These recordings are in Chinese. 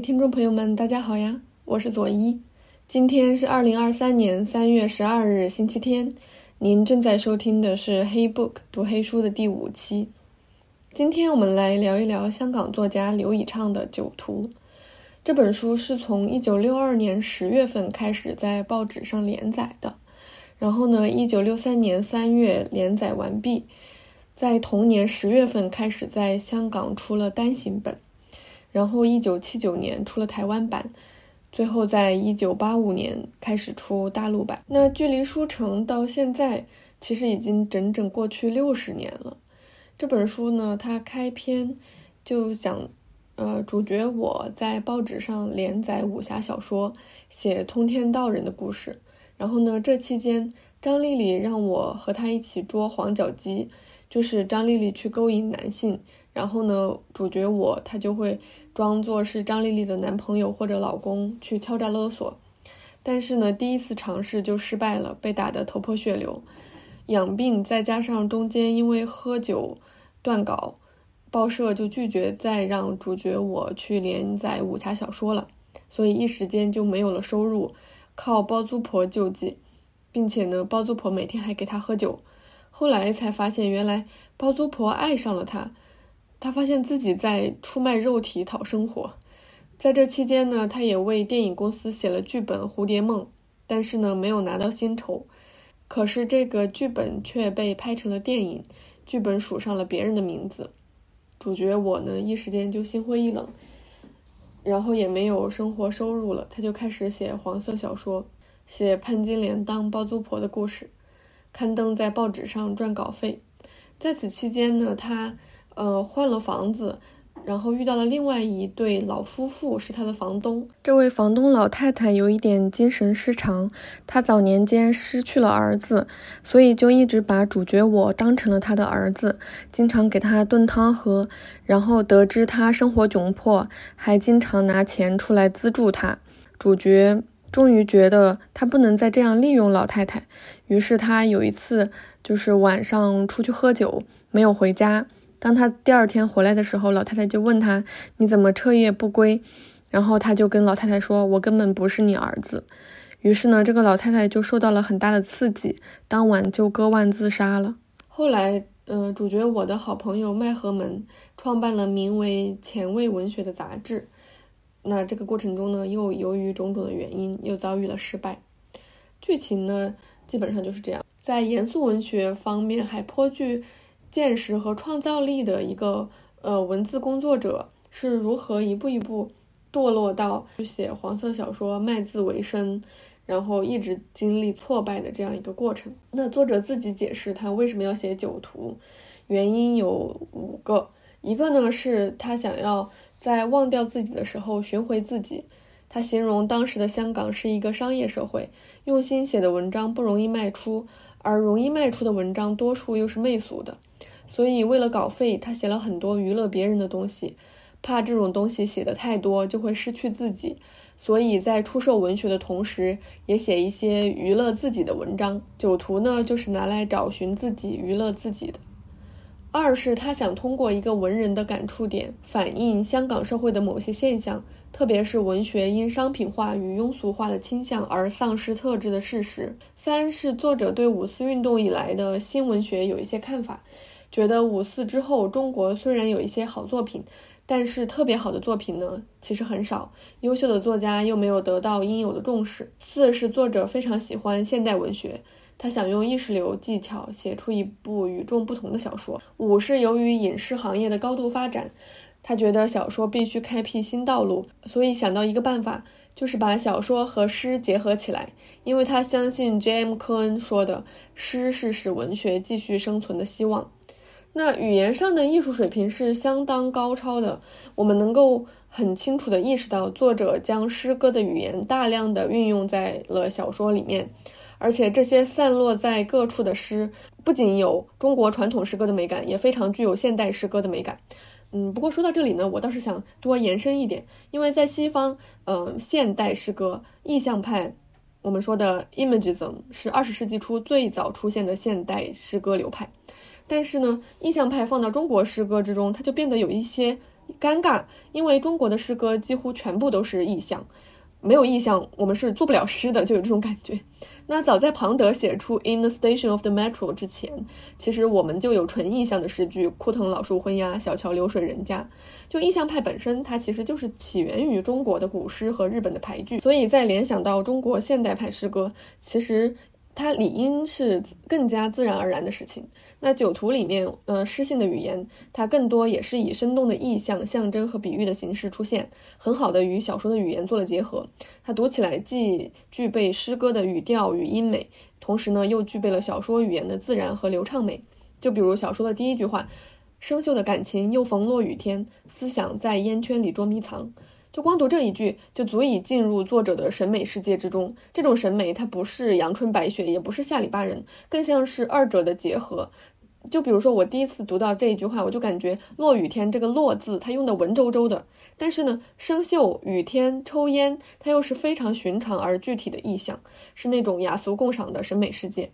听众朋友们，大家好呀，我是左一。今天是二零二三年三月十二日，星期天。您正在收听的是《黑 book 读黑书》的第五期。今天我们来聊一聊香港作家刘以畅的《酒徒》这本书，是从一九六二年十月份开始在报纸上连载的，然后呢，一九六三年三月连载完毕，在同年十月份开始在香港出了单行本。然后，一九七九年出了台湾版，最后在一九八五年开始出大陆版。那距离书成到现在，其实已经整整过去六十年了。这本书呢，它开篇就讲，呃，主角我在报纸上连载武侠小说，写通天道人的故事。然后呢，这期间张丽丽让我和她一起捉黄脚鸡，就是张丽丽去勾引男性。然后呢，主角我他就会装作是张丽丽的男朋友或者老公去敲诈勒索，但是呢，第一次尝试就失败了，被打得头破血流，养病再加上中间因为喝酒断稿，报社就拒绝再让主角我去连载武侠小说了，所以一时间就没有了收入，靠包租婆救济，并且呢，包租婆每天还给他喝酒，后来才发现原来包租婆爱上了他。他发现自己在出卖肉体讨生活，在这期间呢，他也为电影公司写了剧本《蝴蝶梦》，但是呢，没有拿到薪酬。可是这个剧本却被拍成了电影，剧本署上了别人的名字。主角我呢，一时间就心灰意冷，然后也没有生活收入了，他就开始写黄色小说，写潘金莲当包租婆的故事，刊登在报纸上赚稿费。在此期间呢，他。呃，换了房子，然后遇到了另外一对老夫妇，是他的房东。这位房东老太太有一点精神失常，她早年间失去了儿子，所以就一直把主角我当成了他的儿子，经常给他炖汤喝。然后得知他生活窘迫，还经常拿钱出来资助他。主角终于觉得他不能再这样利用老太太，于是他有一次就是晚上出去喝酒，没有回家。当他第二天回来的时候，老太太就问他：“你怎么彻夜不归？”然后他就跟老太太说：“我根本不是你儿子。”于是呢，这个老太太就受到了很大的刺激，当晚就割腕自杀了。后来，呃，主角我的好朋友麦和门创办了名为《前卫文学》的杂志。那这个过程中呢，又由于种种的原因，又遭遇了失败。剧情呢，基本上就是这样。在严肃文学方面，还颇具。见识和创造力的一个呃文字工作者是如何一步一步堕落到写黄色小说卖字为生，然后一直经历挫败的这样一个过程。那作者自己解释他为什么要写《酒徒》，原因有五个。一个呢是他想要在忘掉自己的时候寻回自己。他形容当时的香港是一个商业社会，用心写的文章不容易卖出。而容易卖出的文章，多数又是媚俗的，所以为了稿费，他写了很多娱乐别人的东西，怕这种东西写的太多就会失去自己，所以在出售文学的同时，也写一些娱乐自己的文章。酒徒呢，就是拿来找寻自己、娱乐自己的。二是他想通过一个文人的感触点，反映香港社会的某些现象。特别是文学因商品化与庸俗化的倾向而丧失特质的事实。三是作者对五四运动以来的新文学有一些看法，觉得五四之后中国虽然有一些好作品，但是特别好的作品呢其实很少，优秀的作家又没有得到应有的重视。四是作者非常喜欢现代文学，他想用意识流技巧写出一部与众不同的小说。五是由于影视行业的高度发展。他觉得小说必须开辟新道路，所以想到一个办法，就是把小说和诗结合起来。因为他相信 J.M. 科恩说的，诗是使文学继续生存的希望。那语言上的艺术水平是相当高超的，我们能够很清楚地意识到，作者将诗歌的语言大量地运用在了小说里面，而且这些散落在各处的诗，不仅有中国传统诗歌的美感，也非常具有现代诗歌的美感。嗯，不过说到这里呢，我倒是想多延伸一点，因为在西方，呃，现代诗歌意象派，我们说的 Imagism 是二十世纪初最早出现的现代诗歌流派，但是呢，意象派放到中国诗歌之中，它就变得有一些尴尬，因为中国的诗歌几乎全部都是意象。没有意象，我们是做不了诗的，就有这种感觉。那早在庞德写出《In the Station of the Metro》之前，其实我们就有纯意象的诗句，“枯藤老树昏鸦，小桥流水人家”。就意象派本身，它其实就是起源于中国的古诗和日本的俳句。所以在联想到中国现代派诗歌，其实。它理应是更加自然而然的事情。那九图里面，呃，诗性的语言，它更多也是以生动的意象、象征和比喻的形式出现，很好的与小说的语言做了结合。它读起来既具备诗歌的语调与音美，同时呢，又具备了小说语言的自然和流畅美。就比如小说的第一句话：“生锈的感情又逢落雨天，思想在烟圈里捉迷藏。”就光读这一句，就足以进入作者的审美世界之中。这种审美，它不是阳春白雪，也不是下里巴人，更像是二者的结合。就比如说，我第一次读到这一句话，我就感觉“落雨天”这个“落”字，它用的文绉绉的。但是呢，生锈、雨天、抽烟，它又是非常寻常而具体的意象，是那种雅俗共赏的审美世界。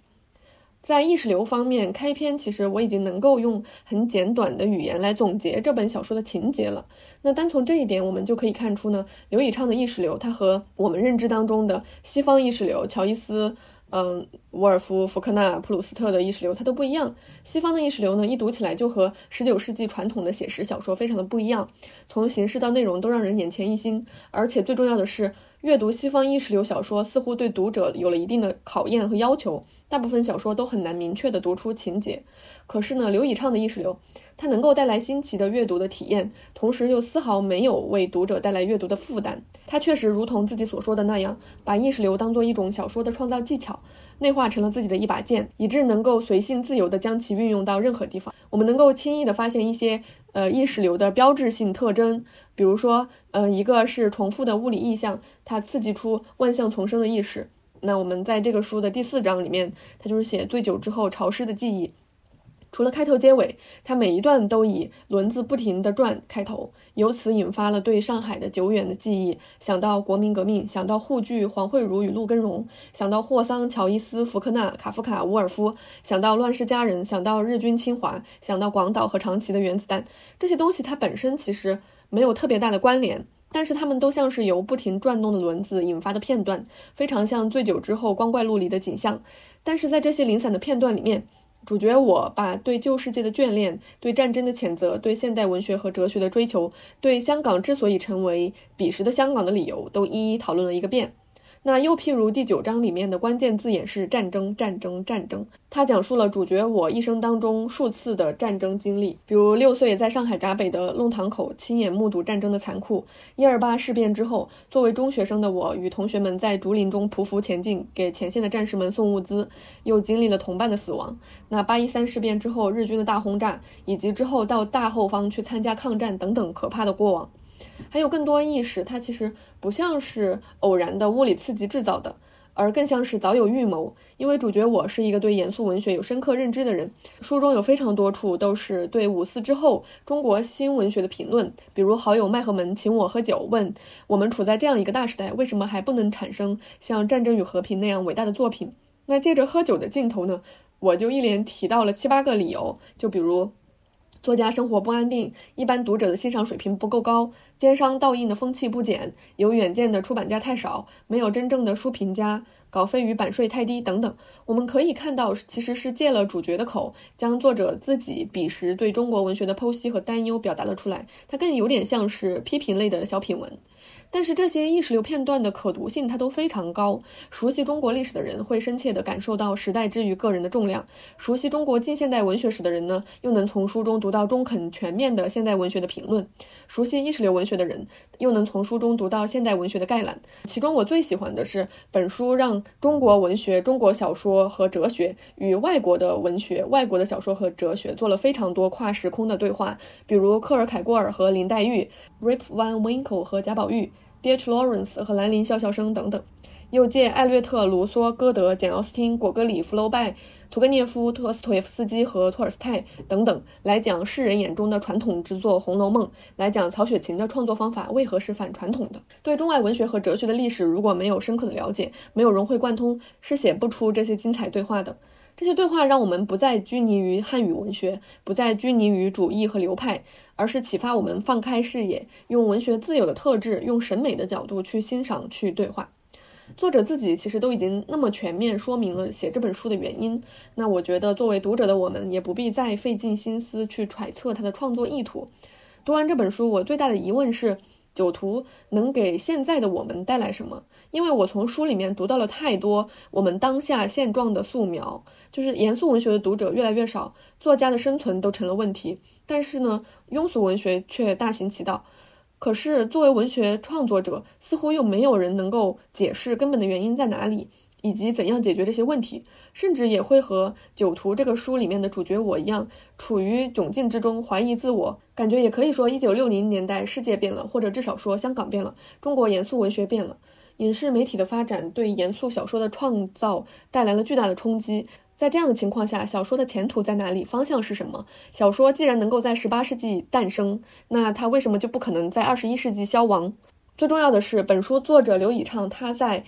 在意识流方面，开篇其实我已经能够用很简短的语言来总结这本小说的情节了。那单从这一点，我们就可以看出呢，刘以畅的意识流，它和我们认知当中的西方意识流，乔伊斯。嗯，沃尔夫、福克纳、普鲁斯特的意识流它都不一样。西方的意识流呢，一读起来就和十九世纪传统的写实小说非常的不一样，从形式到内容都让人眼前一新。而且最重要的是，阅读西方意识流小说似乎对读者有了一定的考验和要求。大部分小说都很难明确地读出情节。可是呢，刘以畅的意识流，它能够带来新奇的阅读的体验，同时又丝毫没有为读者带来阅读的负担。他确实如同自己所说的那样，把意识流当做一种小说的创造技巧。内化成了自己的一把剑，以致能够随性自由地将其运用到任何地方。我们能够轻易地发现一些呃意识流的标志性特征，比如说，呃，一个是重复的物理意象，它刺激出万象丛生的意识。那我们在这个书的第四章里面，它就是写醉酒之后潮湿的记忆。除了开头结尾，它每一段都以轮子不停地转开头，由此引发了对上海的久远的记忆。想到国民革命，想到沪剧黄慧茹与陆根荣，想到霍桑、乔伊斯、福克纳、卡夫卡、伍尔夫，想到乱世佳人，想到日军侵华，想到广岛和长崎的原子弹。这些东西它本身其实没有特别大的关联，但是它们都像是由不停转动的轮子引发的片段，非常像醉酒之后光怪陆离的景象。但是在这些零散的片段里面。主角我把对旧世界的眷恋、对战争的谴责、对现代文学和哲学的追求、对香港之所以成为彼时的香港的理由，都一一讨论了一个遍。那又譬如第九章里面的关键字眼是战争，战争，战争。它讲述了主角我一生当中数次的战争经历，比如六岁在上海闸北的弄堂口亲眼目睹战争的残酷；一二八事变之后，作为中学生的我与同学们在竹林中匍匐前进，给前线的战士们送物资，又经历了同伴的死亡。那八一三事变之后，日军的大轰炸，以及之后到大后方去参加抗战等等可怕的过往。还有更多意识，它其实不像是偶然的物理刺激制造的，而更像是早有预谋。因为主角我是一个对严肃文学有深刻认知的人，书中有非常多处都是对五四之后中国新文学的评论，比如好友麦赫门请我喝酒，问我们处在这样一个大时代，为什么还不能产生像《战争与和平》那样伟大的作品？那借着喝酒的镜头呢，我就一连提到了七八个理由，就比如。作家生活不安定，一般读者的欣赏水平不够高，奸商盗印的风气不减，有远见的出版家太少，没有真正的书评家。稿费与版税太低等等，我们可以看到，其实是借了主角的口，将作者自己彼时对中国文学的剖析和担忧表达了出来。它更有点像是批评类的小品文。但是这些意识流片段的可读性，它都非常高。熟悉中国历史的人会深切地感受到时代之于个人的重量；熟悉中国近现代文学史的人呢，又能从书中读到中肯全面的现代文学的评论；熟悉意识流文学的人，又能从书中读到现代文学的概览。其中我最喜欢的是本书让。中国文学、中国小说和哲学与外国的文学、外国的小说和哲学做了非常多跨时空的对话，比如克尔凯郭尔和林黛玉、Rip Van Winkle 和贾宝玉、D.H. Lawrence 和兰陵笑笑生等等。又借艾略特、卢梭、歌德、简·奥斯汀、果戈里、福楼拜、屠格涅夫、托斯托耶夫斯基和托尔斯泰等等来讲世人眼中的传统之作《红楼梦》，来讲曹雪芹的创作方法为何是反传统的。对中外文学和哲学的历史如果没有深刻的了解，没有融会贯通，是写不出这些精彩对话的。这些对话让我们不再拘泥于汉语文学，不再拘泥于主义和流派，而是启发我们放开视野，用文学自有的特质，用审美的角度去欣赏、去对话。作者自己其实都已经那么全面说明了写这本书的原因，那我觉得作为读者的我们也不必再费尽心思去揣测他的创作意图。读完这本书，我最大的疑问是。酒徒能给现在的我们带来什么？因为我从书里面读到了太多我们当下现状的素描，就是严肃文学的读者越来越少，作家的生存都成了问题。但是呢，庸俗文学却大行其道。可是作为文学创作者，似乎又没有人能够解释根本的原因在哪里。以及怎样解决这些问题，甚至也会和《酒徒》这个书里面的主角我一样，处于窘境之中，怀疑自我。感觉也可以说，一九六零年代世界变了，或者至少说香港变了，中国严肃文学变了，影视媒体的发展对严肃小说的创造带来了巨大的冲击。在这样的情况下，小说的前途在哪里？方向是什么？小说既然能够在十八世纪诞生，那它为什么就不可能在二十一世纪消亡？最重要的是，本书作者刘以畅他在。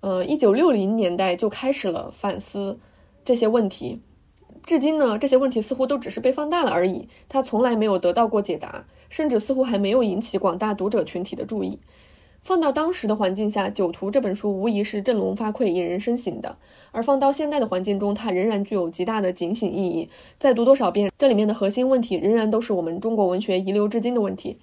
呃，一九六零年代就开始了反思这些问题，至今呢，这些问题似乎都只是被放大了而已，他从来没有得到过解答，甚至似乎还没有引起广大读者群体的注意。放到当时的环境下，《酒徒》这本书无疑是振聋发聩、引人深省的；而放到现代的环境中，它仍然具有极大的警醒意义。再读多少遍，这里面的核心问题仍然都是我们中国文学遗留至今的问题。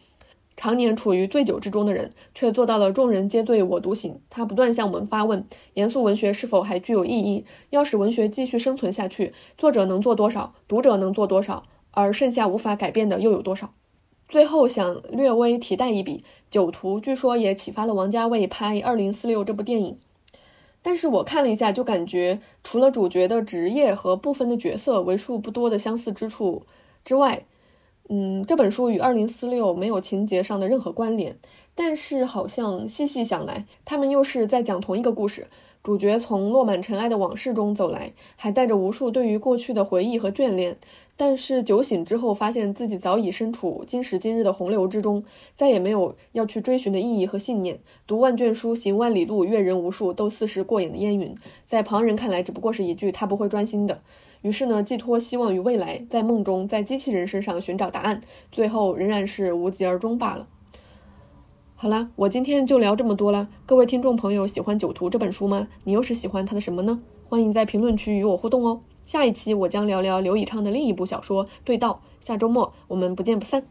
常年处于醉酒之中的人，却做到了众人皆醉我独醒。他不断向我们发问：严肃文学是否还具有意义？要使文学继续生存下去，作者能做多少？读者能做多少？而剩下无法改变的又有多少？最后想略微提带一笔，《酒徒》据说也启发了王家卫拍《二零四六》这部电影。但是我看了一下，就感觉除了主角的职业和部分的角色为数不多的相似之处之外，嗯，这本书与二零四六没有情节上的任何关联，但是好像细细想来，他们又是在讲同一个故事。主角从落满尘埃的往事中走来，还带着无数对于过去的回忆和眷恋。但是酒醒之后，发现自己早已身处今时今日的洪流之中，再也没有要去追寻的意义和信念。读万卷书，行万里路，阅人无数，都似是过眼的烟云，在旁人看来，只不过是一句“他不会专心的”。于是呢，寄托希望于未来，在梦中，在机器人身上寻找答案，最后仍然是无疾而终罢了。好了，我今天就聊这么多了。各位听众朋友，喜欢《酒徒》这本书吗？你又是喜欢它的什么呢？欢迎在评论区与我互动哦。下一期我将聊聊刘以畅的另一部小说《对道》。下周末我们不见不散。